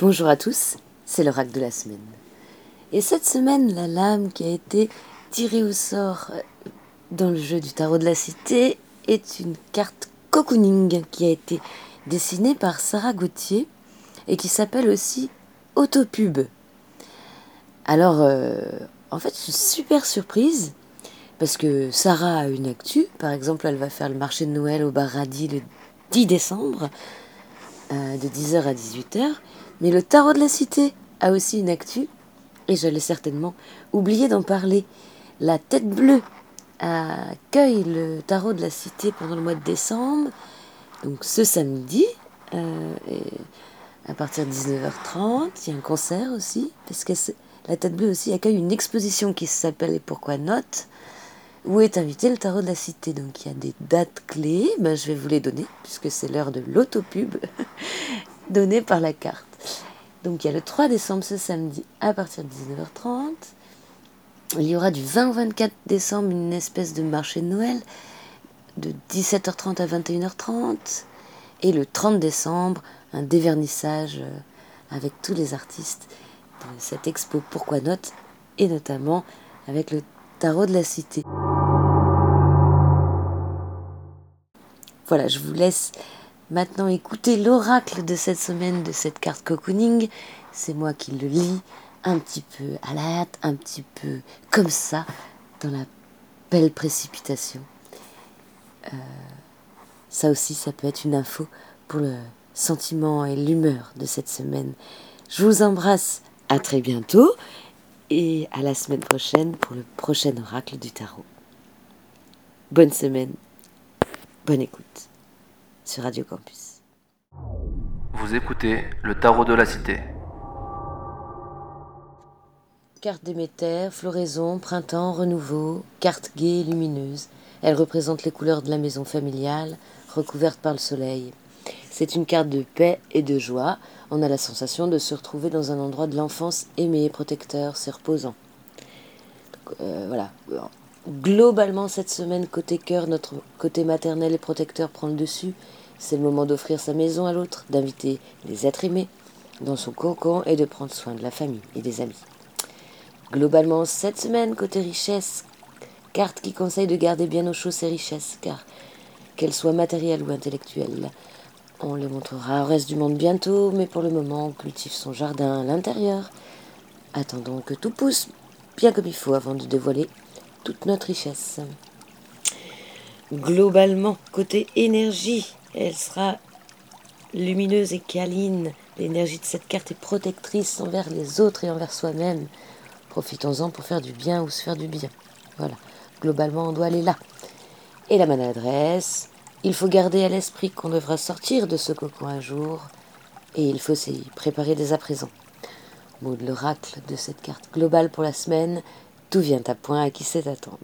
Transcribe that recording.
Bonjour à tous, c'est l'oracle de la semaine. Et cette semaine, la lame qui a été tirée au sort euh, dans le jeu du tarot de la cité est une carte cocooning qui a été dessinée par Sarah Gauthier et qui s'appelle aussi Autopub. Alors, euh, en fait, je suis super surprise parce que Sarah a une actu. Par exemple, elle va faire le marché de Noël au Bar Radis le 10 décembre euh, de 10h à 18h. Mais le tarot de la cité a aussi une actu, et je l'ai certainement oublié d'en parler. La tête bleue accueille le tarot de la cité pendant le mois de décembre, donc ce samedi, euh, à partir de 19h30. Il y a un concert aussi, parce que la tête bleue aussi accueille une exposition qui s'appelle Et pourquoi note où est invité le tarot de la cité. Donc il y a des dates clés, ben, je vais vous les donner, puisque c'est l'heure de l'autopub donnée par la carte. Donc il y a le 3 décembre ce samedi à partir de 19h30. Il y aura du 20 au 24 décembre une espèce de marché de Noël de 17h30 à 21h30. Et le 30 décembre, un dévernissage euh, avec tous les artistes de cette expo Pourquoi Note et notamment avec le tarot de la cité. Voilà, je vous laisse maintenant écouter l'oracle de cette semaine de cette carte cocooning. C'est moi qui le lis un petit peu à la hâte, un petit peu comme ça, dans la belle précipitation. Euh, ça aussi, ça peut être une info pour le sentiment et l'humeur de cette semaine. Je vous embrasse, à très bientôt et à la semaine prochaine pour le prochain oracle du tarot. Bonne semaine, bonne écoute sur Radio Campus. Vous écoutez le tarot de la cité. Carte Déméter, floraison, printemps, renouveau, carte gaie et lumineuse. Elle représente les couleurs de la maison familiale, recouverte par le soleil. C'est une carte de paix et de joie. On a la sensation de se retrouver dans un endroit de l'enfance aimé, protecteur, c'est reposant. Euh, voilà. Globalement, cette semaine, côté cœur, notre côté maternel et protecteur prend le dessus. C'est le moment d'offrir sa maison à l'autre, d'inviter les êtres aimés dans son cocon et de prendre soin de la famille et des amis. Globalement, cette semaine, côté richesse, carte qui conseille de garder bien au chaud ses richesses, car qu'elles soient matérielles ou intellectuelles. On les montrera au reste du monde bientôt, mais pour le moment, on cultive son jardin à l'intérieur. Attendons que tout pousse bien comme il faut avant de dévoiler toute notre richesse. Globalement, côté énergie, elle sera lumineuse et câline. L'énergie de cette carte est protectrice envers les autres et envers soi-même. Profitons-en pour faire du bien ou se faire du bien. Voilà. Globalement, on doit aller là. Et la maladresse, il faut garder à l'esprit qu'on devra sortir de ce cocon un jour, et il faut s'y préparer dès à présent. Mot de l'oracle de cette carte globale pour la semaine, tout vient à point à qui sait attendre.